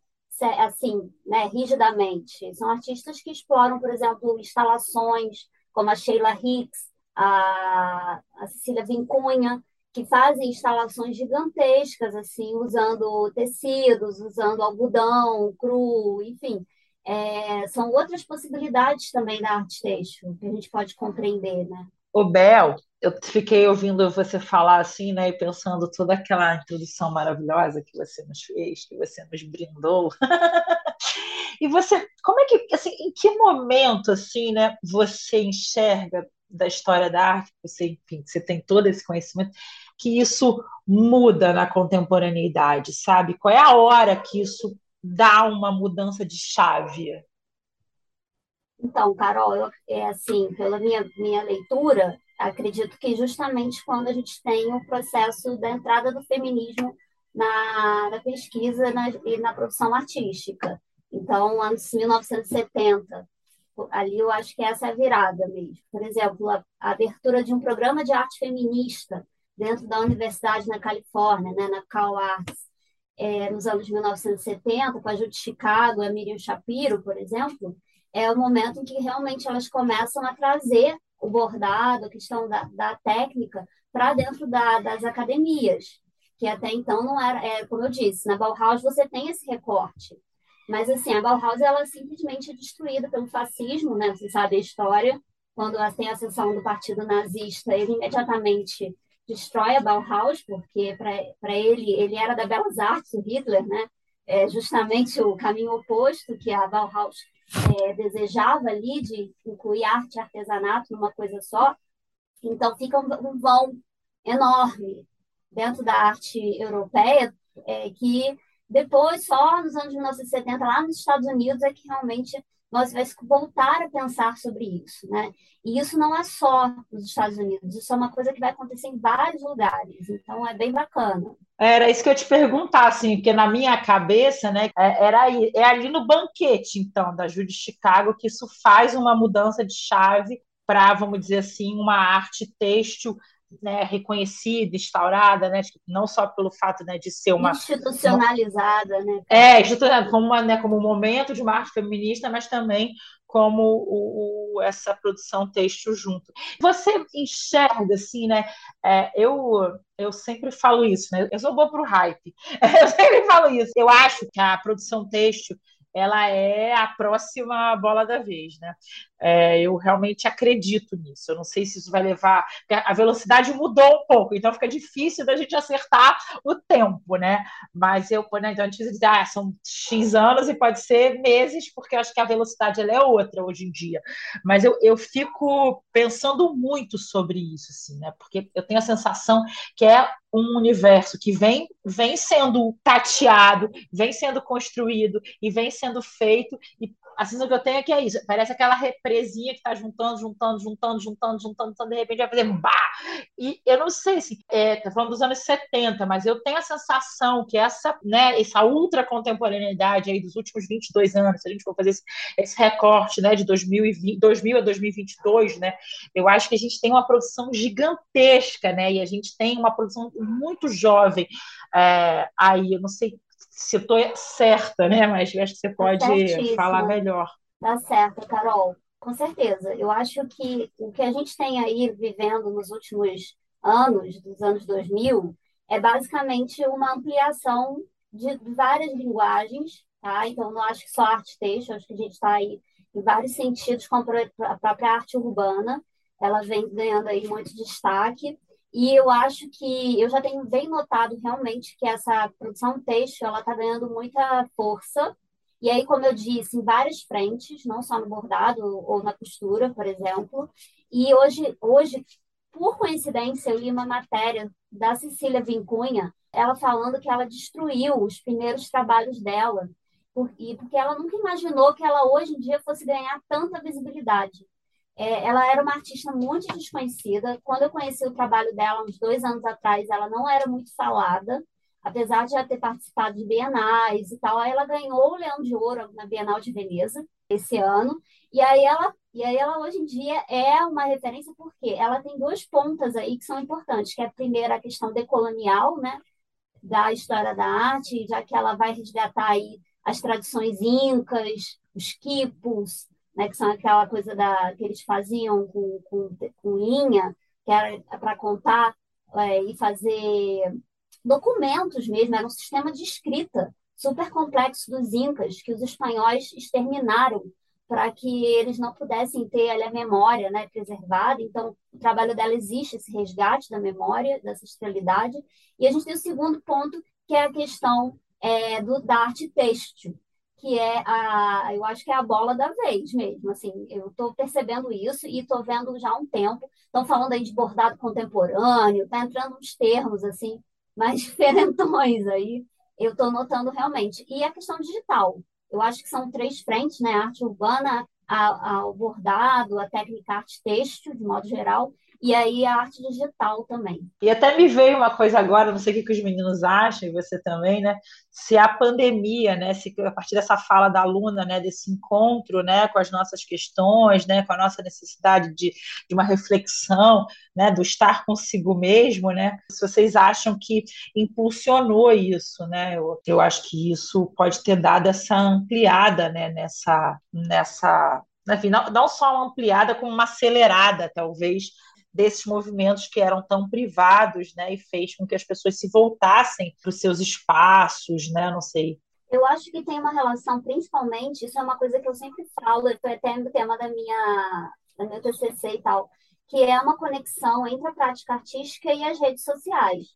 assim, né, rigidamente. São artistas que exploram, por exemplo, instalações como a Sheila Hicks, a, a Cecília Vincunha, que fazem instalações gigantescas, assim, usando tecidos, usando algodão cru, enfim. É, são outras possibilidades também da arte têxtil que a gente pode compreender, né? O Bel, eu fiquei ouvindo você falar assim, né, e pensando toda aquela introdução maravilhosa que você nos fez, que você nos brindou. e você, como é que, assim, em que momento, assim, né, você enxerga da história da arte, você, enfim, você tem todo esse conhecimento, que isso muda na contemporaneidade, sabe? Qual é a hora que isso dá uma mudança de chave? Então, Carol, é assim, pela minha, minha leitura, acredito que justamente quando a gente tem o processo da entrada do feminismo na, na pesquisa na, e na produção artística. Então, anos 1970, ali eu acho que essa é a virada mesmo. Por exemplo, a, a abertura de um programa de arte feminista dentro da universidade na Califórnia, né, na Cal Arts, é, nos anos 1970, com a Judy Chicago a Miriam Shapiro, por exemplo, é o momento em que realmente elas começam a trazer o bordado, a questão da, da técnica, para dentro da, das academias, que até então não era, é, como eu disse, na Bauhaus você tem esse recorte. Mas, assim, a Bauhaus, ela é simplesmente destruída pelo fascismo, né? Você sabe a história. Quando tem a ascensão do partido nazista, ele imediatamente destrói a Bauhaus, porque para ele, ele era da Belas Artes, o Hitler, né? É justamente o caminho oposto que a Bauhaus é, desejava ali, de incluir arte e artesanato numa coisa só. Então, fica um, um vão enorme dentro da arte europeia, é, que depois, só nos anos 1970, lá nos Estados Unidos, é que realmente nós vamos voltar a pensar sobre isso, né? E isso não é só nos Estados Unidos, isso é uma coisa que vai acontecer em vários lugares, então é bem bacana. Era isso que eu te perguntar, assim, porque na minha cabeça, né, é, era aí, é ali no banquete, então, da Judy Chicago, que isso faz uma mudança de chave para, vamos dizer assim, uma arte têxtil né, reconhecida, instaurada, né, tipo, não só pelo fato né, de ser uma institucionalizada, uma, né? É, como, uma, né, como um momento de arte feminista, mas também como o, o, essa produção têxtil junto. Você enxerga assim, né? É, eu eu sempre falo isso, né? Eu sou boa para o hype. Eu sempre falo isso. Eu acho que a produção têxtil ela é a próxima bola da vez, né? É, eu realmente acredito nisso. Eu não sei se isso vai levar. A velocidade mudou um pouco, então fica difícil da gente acertar o tempo, né? Mas eu, né, então a gente diz, ah, são X anos e pode ser meses, porque eu acho que a velocidade ela é outra hoje em dia. Mas eu, eu fico pensando muito sobre isso, assim, né? Porque eu tenho a sensação que é um universo que vem, vem sendo tateado, vem sendo construído e vem sendo feito, e a sensação que eu tenho é que é isso. Parece aquela represinha que está juntando, juntando, juntando, juntando, juntando, juntando, de repente vai fazer bah! E eu não sei se é, tá falando dos anos 70, mas eu tenho a sensação que essa, né, essa ultra contemporaneidade aí dos últimos 22 anos, se a gente for fazer esse, esse recorte, né, de 2020, 2000 a 2022, né, eu acho que a gente tem uma produção gigantesca, né, e a gente tem uma produção muito jovem é, aí, eu não sei se estou certa, né? Mas acho que você pode falar melhor. Tá certo, Carol. Com certeza. Eu acho que o que a gente tem aí vivendo nos últimos anos, dos anos 2000, é basicamente uma ampliação de várias linguagens, tá? Então, não acho que só arte texto, acho que a gente está aí em vários sentidos com a própria arte urbana, ela vem ganhando aí muito destaque. E eu acho que eu já tenho bem notado realmente que essa produção têxtil ela está ganhando muita força. E aí, como eu disse, em várias frentes, não só no bordado ou na costura, por exemplo. E hoje, hoje por coincidência, eu li uma matéria da Cecília Vincunha, ela falando que ela destruiu os primeiros trabalhos dela, porque ela nunca imaginou que ela hoje em dia fosse ganhar tanta visibilidade. É, ela era uma artista muito desconhecida. Quando eu conheci o trabalho dela, uns dois anos atrás, ela não era muito falada, apesar de já ter participado de bienais e tal. Ela ganhou o Leão de Ouro na Bienal de Veneza esse ano. E aí ela, e aí ela hoje em dia é uma referência porque ela tem duas pontas aí que são importantes, que é a primeira a questão decolonial, né, da história da arte, já que ela vai resgatar aí as tradições incas, os quipos, né, que são aquela coisa da, que eles faziam com, com, com linha, que era para contar é, e fazer documentos mesmo, era um sistema de escrita super complexo dos incas, que os espanhóis exterminaram para que eles não pudessem ter ali, a memória né, preservada. Então, o trabalho dela existe, esse resgate da memória, dessa ancestralidade. E a gente tem o segundo ponto, que é a questão é, do, da arte têxtil, que é a, eu acho que é a bola da vez mesmo, assim, eu estou percebendo isso e estou vendo já há um tempo, estão falando aí de bordado contemporâneo, está entrando uns termos, assim, mais diferentões aí, eu estou notando realmente. E a questão digital, eu acho que são três frentes, né, a arte urbana, ao bordado, a técnica arte têxtil, de modo geral, e aí a arte digital também. E até me veio uma coisa agora, não sei o que, os meninos acham, e você também, né? Se a pandemia, né? Se a partir dessa fala da aluna, né? Desse encontro, né? Com as nossas questões, né? Com a nossa necessidade de, de uma reflexão, né? Do estar consigo mesmo, né? Se vocês acham que impulsionou isso, né? Eu, eu acho que isso pode ter dado essa ampliada, né? Nessa, nessa enfim, não, não só uma ampliada, como uma acelerada, talvez, desses movimentos que eram tão privados, né, e fez com que as pessoas se voltassem para os seus espaços, né, não sei. Eu acho que tem uma relação, principalmente, isso é uma coisa que eu sempre falo, foi até no tema da minha, da meu TCC e tal, que é uma conexão entre a prática artística e as redes sociais.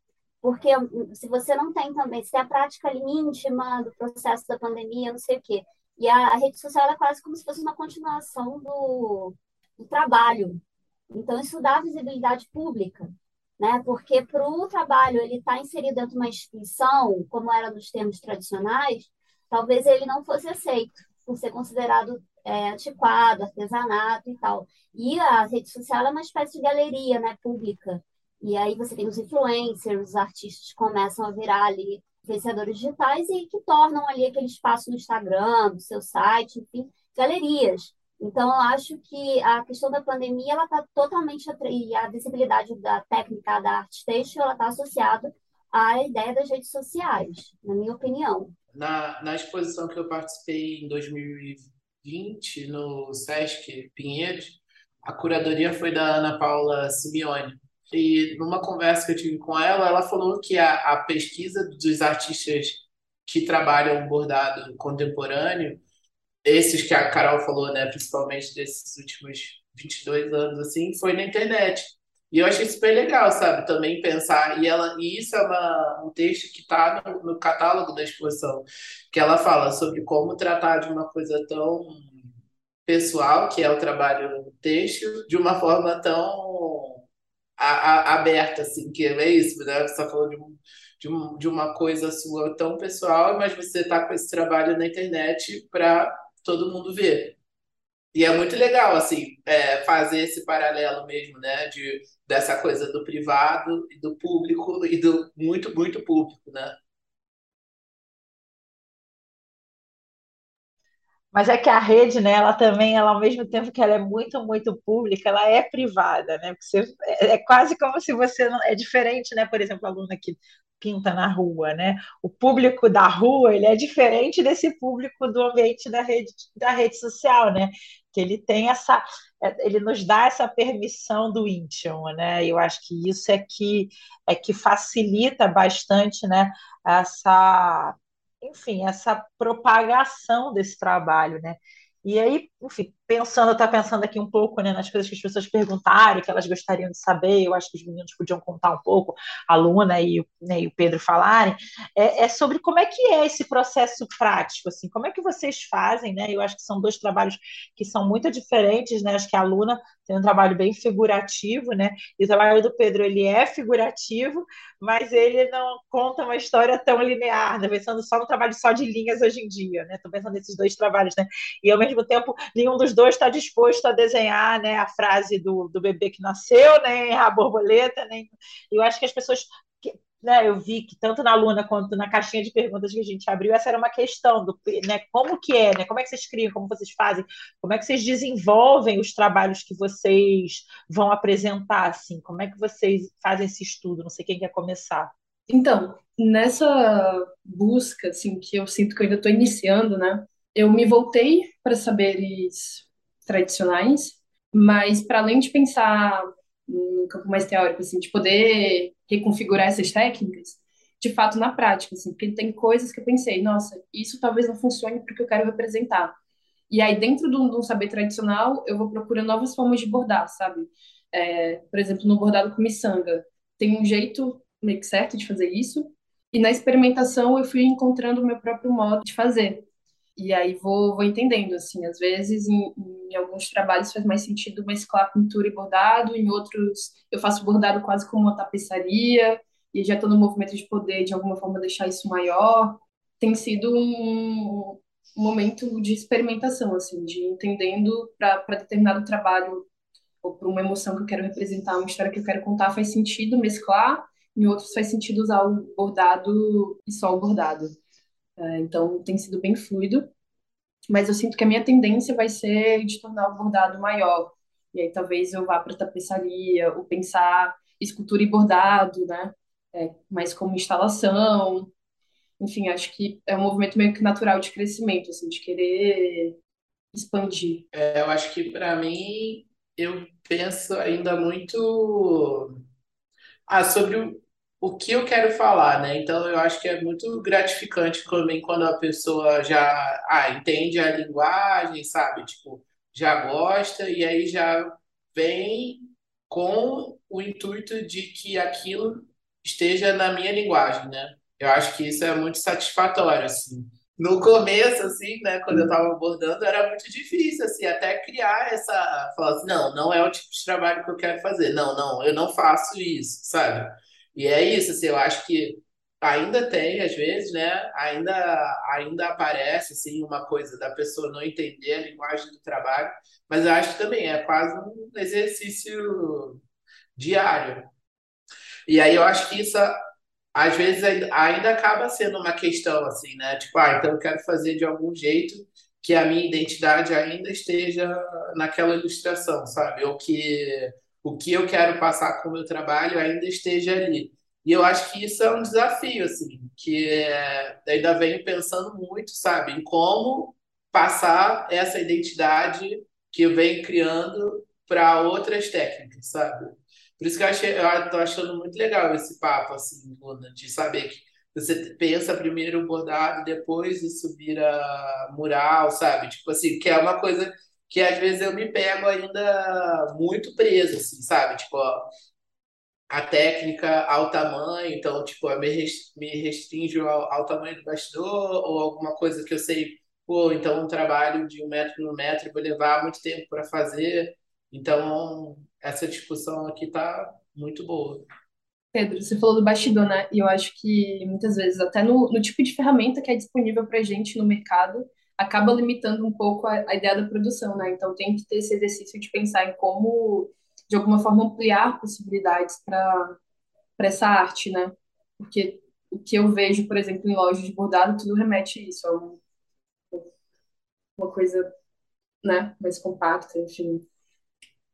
Porque se você não tem também, se tem a prática ali íntima do processo da pandemia, não sei o quê, e a, a rede social é quase como se fosse uma continuação do, do trabalho. Então, isso dá visibilidade pública né? Porque para o trabalho ele estar tá inserido dentro de uma instituição, como era nos termos tradicionais, talvez ele não fosse aceito por ser considerado é, antiquado, artesanato e tal. E a rede social é uma espécie de galeria, né, pública. E aí você tem os influencers, os artistas começam a virar ali influenciadores digitais e que tornam ali aquele espaço no Instagram, do seu site, enfim, galerias. Então, eu acho que a questão da pandemia, ela está totalmente, e a visibilidade da técnica da arte têxtil, ela está associada à ideia das redes sociais, na minha opinião. Na, na exposição que eu participei em 2020, no Sesc Pinheiros, a curadoria foi da Ana Paula Simeone. E numa conversa que eu tive com ela, ela falou que a, a pesquisa dos artistas que trabalham bordado contemporâneo esses que a Carol falou, né, principalmente desses últimos 22 anos, assim, foi na internet. E eu achei super legal, sabe, também pensar. E, ela, e isso é uma, um texto que está no, no, catálogo da exposição, que ela fala sobre como tratar de uma coisa tão pessoal, que é o trabalho texto, de uma forma tão a, a, aberta, assim, que é isso, né? Você está falando de, um, de, um, de uma coisa sua tão pessoal, mas você está com esse trabalho na internet para todo mundo vê. E é muito legal, assim, é, fazer esse paralelo mesmo, né, de, dessa coisa do privado e do público e do muito, muito público, né? Mas é que a rede, né, ela também, ela, ao mesmo tempo que ela é muito, muito pública, ela é privada, né? Porque você, é, é quase como se você não. É diferente, né? Por exemplo, a aluna que pinta na rua, né? O público da rua, ele é diferente desse público do ambiente da rede, da rede social, né? Que ele tem essa. É, ele nos dá essa permissão do íntimo, né? Eu acho que isso é que, é que facilita bastante, né? Essa enfim, essa propagação desse trabalho, né? E aí, enfim, pensando, tá pensando aqui um pouco né, nas coisas que as pessoas perguntaram, que elas gostariam de saber, eu acho que os meninos podiam contar um pouco, a Luna e, né, e o Pedro falarem, é, é, sobre como é que é esse processo prático, assim, como é que vocês fazem, né? Eu acho que são dois trabalhos que são muito diferentes, né? Acho que a Luna tem um trabalho bem figurativo, né? E o trabalho do Pedro, ele é figurativo, mas ele não conta uma história tão linear, né? Pensando só no trabalho só de linhas hoje em dia, né? Estou pensando nesses dois trabalhos, né? E ao mesmo tempo, nenhum dos dois está disposto a desenhar, né? A frase do, do bebê que nasceu, nem a borboleta, nem. Eu acho que as pessoas né, eu vi que tanto na Luna quanto na caixinha de perguntas que a gente abriu, essa era uma questão do, né, como que é, né, como é que vocês criam, como vocês fazem, como é que vocês desenvolvem os trabalhos que vocês vão apresentar, assim, como é que vocês fazem esse estudo? Não sei quem quer começar. Então, nessa busca, assim, que eu sinto que eu ainda estou iniciando, né, eu me voltei para saberes tradicionais, mas para além de pensar um campo mais teórico, assim, de poder reconfigurar essas técnicas, de fato, na prática, assim, porque tem coisas que eu pensei, nossa, isso talvez não funcione porque eu quero representar. E aí, dentro de um, saber tradicional, eu vou procurando novas formas de bordar, sabe? É, por exemplo, no bordado com miçanga, tem um jeito meio que certo de fazer isso, e na experimentação eu fui encontrando o meu próprio modo de fazer. E aí vou, vou entendendo, assim, às vezes em, em, alguns trabalhos faz mais sentido mesclar pintura e bordado, em outros eu faço bordado quase como uma tapeçaria, e já estou no movimento de poder, de alguma forma, deixar isso maior. Tem sido um, momento de experimentação, assim, de entendendo para determinado trabalho ou para uma emoção que eu quero representar, uma história que eu quero contar, faz sentido mesclar, em outros faz sentido usar o bordado e só o bordado. É, então, tem sido bem fluido, mas eu sinto que a minha tendência vai ser de tornar o bordado maior. E aí talvez eu vá para tapeçaria, ou pensar escultura e bordado, né? É, mais como instalação. Enfim, acho que é um movimento meio que natural de crescimento, assim, de querer expandir. É, eu acho que para mim eu penso ainda muito ah, sobre o, o que eu quero falar, né? Então eu acho que é muito gratificante também quando a pessoa já ah, entende a linguagem, sabe? Tipo, já gosta e aí já vem com o intuito de que aquilo esteja na minha linguagem, né? Eu acho que isso é muito satisfatório, assim. No começo, assim, né, quando eu estava abordando, era muito difícil, assim, até criar essa... Falar assim, não, não é o tipo de trabalho que eu quero fazer. Não, não, eu não faço isso, sabe? E é isso, assim, eu acho que ainda tem, às vezes, né? Ainda, ainda aparece, assim, uma coisa da pessoa não entender a linguagem do trabalho, mas eu acho que também é quase um exercício diário. E aí eu acho que isso, às vezes, ainda acaba sendo uma questão, assim, né? Tipo, ah, então eu quero fazer de algum jeito que a minha identidade ainda esteja naquela ilustração, sabe? Ou que o que eu quero passar com o meu trabalho ainda esteja ali. E eu acho que isso é um desafio, assim, que é, ainda venho pensando muito, sabe, em como passar essa identidade que eu venho criando para outras técnicas, sabe? Por isso que eu achei, eu tô achando muito legal esse papo, assim, Luna, de saber que você pensa primeiro o bordado, depois isso vira mural, sabe? Tipo assim, que é uma coisa que às vezes eu me pego ainda muito preso, assim, sabe? Tipo, ó, a técnica ao tamanho, então, tipo, eu me, restringo ao, ao, tamanho do bastidor, ou alguma coisa que eu sei, pô, então um trabalho de um metro no metro vou levar muito tempo para fazer. Então, essa discussão aqui tá muito boa. Pedro, você falou do bastidor, né? E eu acho que muitas vezes, até no, no tipo de ferramenta que é disponível para gente no mercado, acaba limitando um pouco a, a, ideia da produção, né? Então tem que ter esse exercício de pensar em como, de alguma forma, ampliar possibilidades para essa arte, né? Porque o que eu vejo, por exemplo, em lojas de bordado, tudo remete a isso, a um, uma coisa, né, mais compacta, enfim.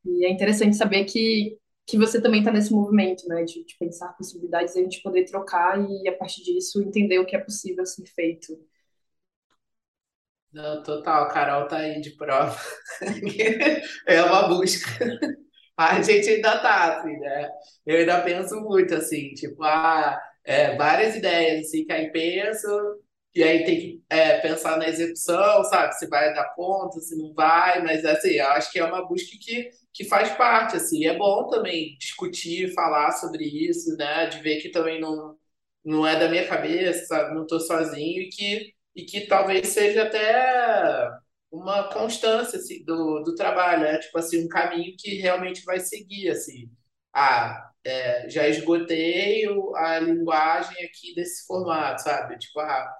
E é interessante saber que que você também está nesse movimento, né, de, de pensar possibilidades e a gente poder trocar e a partir disso entender o que é possível ser feito não, total, Carol tá aí de prova. é uma busca. A gente ainda tá, assim, né? Eu ainda penso muito, assim, tipo, ah, é, várias ideias, assim, que aí penso, e aí tem que é, pensar na execução, sabe? Se vai dar conta, se não vai, mas, assim, eu acho que é uma busca que, que faz parte, assim. É bom também discutir, falar sobre isso, né? De ver que também não, não é da minha cabeça, sabe? Não tô sozinho e que e que talvez seja até uma constância assim, do, do trabalho, né? Tipo assim, um caminho que realmente vai seguir, assim. Ah, é, já esgotei a linguagem aqui desse formato, sabe? Tipo, ah,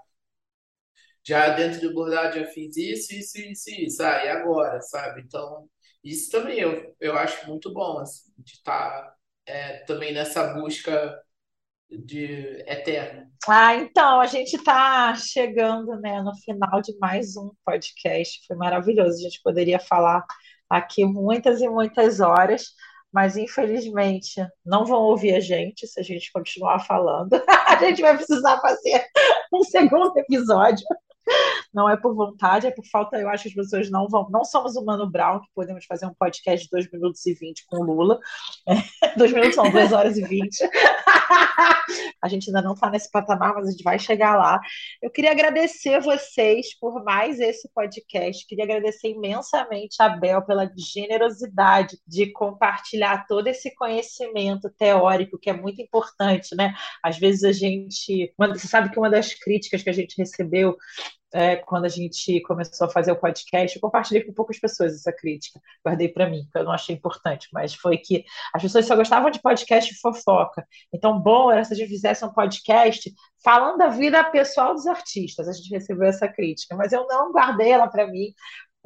já dentro do bordado já fiz isso, isso, isso, isso. Ah, e agora, sabe? Então, isso também eu, eu acho muito bom, assim, de estar tá, é, também nessa busca de eterno. Ah, então, a gente está chegando né, no final de mais um podcast. Foi maravilhoso. A gente poderia falar aqui muitas e muitas horas, mas infelizmente não vão ouvir a gente se a gente continuar falando. a gente vai precisar fazer um segundo episódio. Não é por vontade, é por falta. Eu acho que as pessoas não vão. Não somos o Mano Brown, que podemos fazer um podcast de 2 minutos e 20 com o Lula. 2 minutos são 2 horas e 20. a gente ainda não está nesse patamar, mas a gente vai chegar lá. Eu queria agradecer vocês por mais esse podcast. Queria agradecer imensamente a Bel pela generosidade de compartilhar todo esse conhecimento teórico que é muito importante, né? Às vezes a gente, você sabe que uma das críticas que a gente recebeu é, quando a gente começou a fazer o podcast, eu compartilhei com poucas pessoas essa crítica, guardei para mim, porque eu não achei importante, mas foi que as pessoas só gostavam de podcast e fofoca. Então, bom era se a gente fizesse um podcast falando da vida pessoal dos artistas. A gente recebeu essa crítica, mas eu não guardei ela para mim,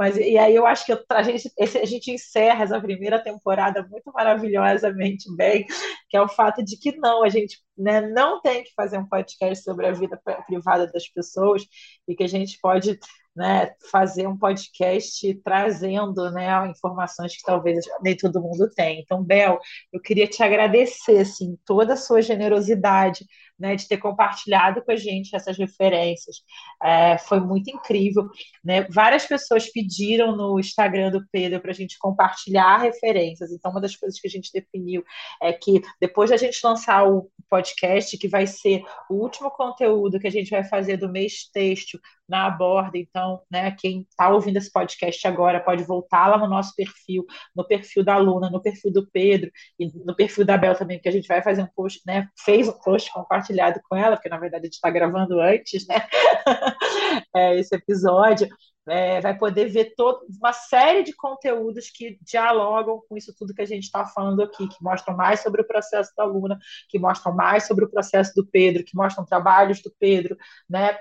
mas, e aí eu acho que a gente, a gente encerra essa primeira temporada muito maravilhosamente bem, que é o fato de que não, a gente né, não tem que fazer um podcast sobre a vida privada das pessoas e que a gente pode né, fazer um podcast trazendo né, informações que talvez nem todo mundo tem. Então, Bel, eu queria te agradecer assim, toda a sua generosidade né, de ter compartilhado com a gente essas referências. É, foi muito incrível. Né? Várias pessoas pediram no Instagram do Pedro para a gente compartilhar referências. Então, uma das coisas que a gente definiu é que depois da gente lançar o podcast, que vai ser o último conteúdo que a gente vai fazer do mês texto na borda. Então, né, quem está ouvindo esse podcast agora pode voltar lá no nosso perfil, no perfil da Luna, no perfil do Pedro e no perfil da Bel também, que a gente vai fazer um post, né? Fez um post compartilhado com ela, porque na verdade a gente está gravando antes, né? é, esse episódio. É, vai poder ver todo, uma série de conteúdos que dialogam com isso tudo que a gente está falando aqui, que mostram mais sobre o processo da Luna, que mostram mais sobre o processo do Pedro, que mostram trabalhos do Pedro, né?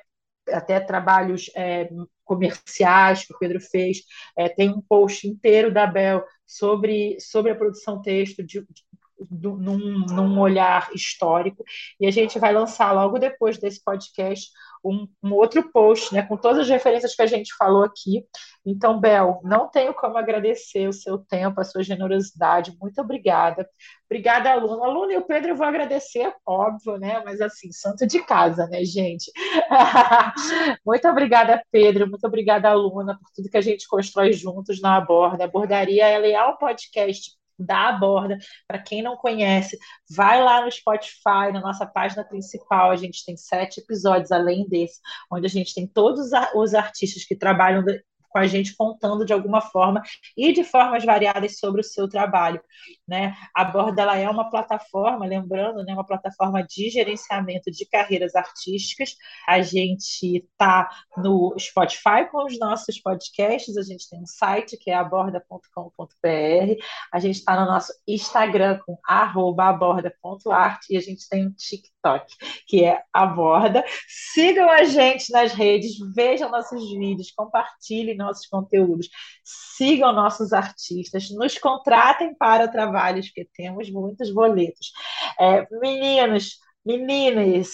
até trabalhos é, comerciais que o Pedro fez. É, tem um post inteiro da Bel sobre, sobre a produção texto, de, de, num, num olhar histórico, e a gente vai lançar logo depois desse podcast um, um, outro post, né, com todas as referências que a gente falou aqui. Então, Bel, não tenho como agradecer o seu tempo, a sua generosidade. Muito obrigada. Obrigada, aluna. Aluna e o Pedro eu vou agradecer, óbvio, né? Mas assim, santo de casa, né, gente? muito obrigada, Pedro. Muito obrigada, aluna, por tudo que a gente constrói juntos na Aborda. A Abordaria ela é um podcast da Aborda. Para quem não conhece, vai lá no Spotify, na nossa página principal. A gente tem sete episódios além desse, onde a gente tem todos os artistas que trabalham com a gente contando de alguma forma e de formas variadas sobre o seu trabalho, né? A Borda ela é uma plataforma, lembrando, né, uma plataforma de gerenciamento de carreiras artísticas. A gente tá no Spotify com os nossos podcasts, a gente tem um site que é aborda.com.br, a gente está no nosso Instagram com aborda.art e a gente tem um TikTok, que é aborda. Sigam a gente nas redes, vejam nossos vídeos, compartilhem nossos conteúdos, sigam nossos artistas, nos contratem para trabalhos, porque temos muitos boletos. É, meninos, meninas,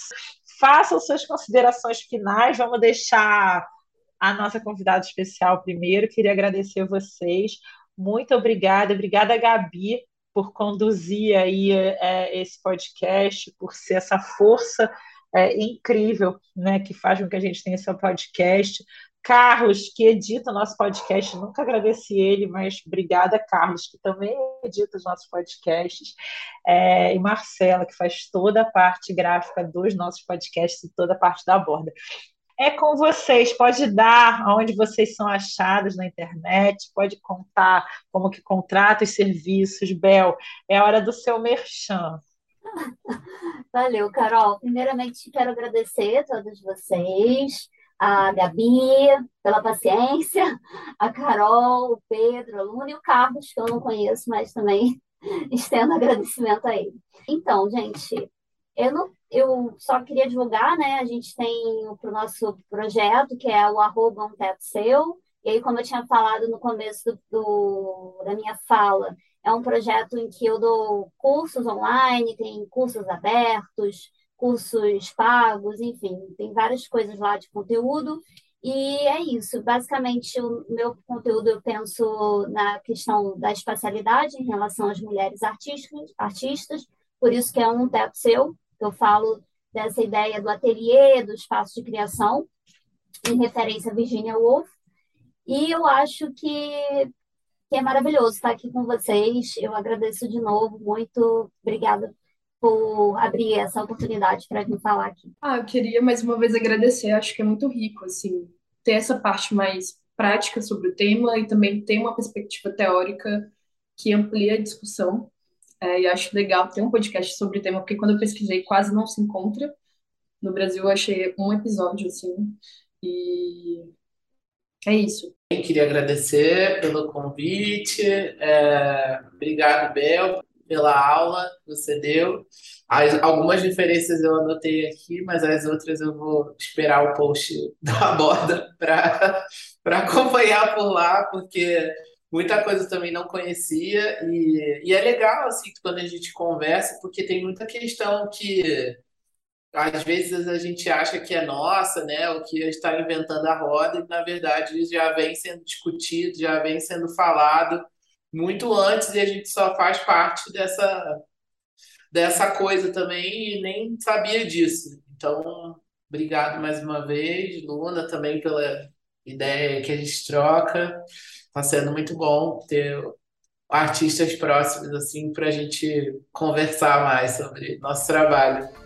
façam suas considerações finais, vamos deixar a nossa convidada especial primeiro. Queria agradecer a vocês. Muito obrigada. Obrigada, Gabi, por conduzir aí é, esse podcast, por ser essa força é, incrível né, que faz com que a gente tenha esse podcast. Carlos, que edita o nosso podcast, nunca agradeci ele, mas obrigada, Carlos, que também edita os nossos podcasts, é, e Marcela, que faz toda a parte gráfica dos nossos podcasts e toda a parte da borda. É com vocês, pode dar onde vocês são achados na internet, pode contar como que contrata os serviços, Bel, é hora do seu merchan. Valeu, Carol. Primeiramente, quero agradecer a todos vocês a Gabi pela paciência, a Carol, o Pedro, a Luna e o Carlos, que eu não conheço, mas também estendo agradecimento a ele. Então, gente, eu, não, eu só queria divulgar, né? A gente tem para o nosso projeto, que é o arroba um teto seu, e aí, como eu tinha falado no começo do, da minha fala, é um projeto em que eu dou cursos online, tem cursos abertos, cursos pagos, enfim, tem várias coisas lá de conteúdo. E é isso. Basicamente, o meu conteúdo eu penso na questão da espacialidade em relação às mulheres artistas, artistas por isso que é um teto seu, eu falo dessa ideia do ateliê, do espaço de criação, em referência a Virginia Woolf. E eu acho que, que é maravilhoso estar aqui com vocês. Eu agradeço de novo, muito obrigada por abrir essa oportunidade para vir falar aqui. Ah, eu queria mais uma vez agradecer, acho que é muito rico, assim, ter essa parte mais prática sobre o tema e também ter uma perspectiva teórica que amplia a discussão. É, e acho legal ter um podcast sobre o tema, porque quando eu pesquisei quase não se encontra. No Brasil eu achei um episódio, assim, e é isso. Eu queria agradecer pelo convite. É... Obrigado, Bel, pela aula que você deu. As, algumas referências eu anotei aqui, mas as outras eu vou esperar o post da borda para acompanhar por lá, porque muita coisa também não conhecia. E, e é legal assim quando a gente conversa, porque tem muita questão que às vezes a gente acha que é nossa, né? O que está inventando a roda, e na verdade já vem sendo discutido, já vem sendo falado muito antes e a gente só faz parte dessa dessa coisa também e nem sabia disso. Então, obrigado mais uma vez, Luna, também pela ideia que a gente troca. Está sendo muito bom ter artistas próximos assim para a gente conversar mais sobre nosso trabalho.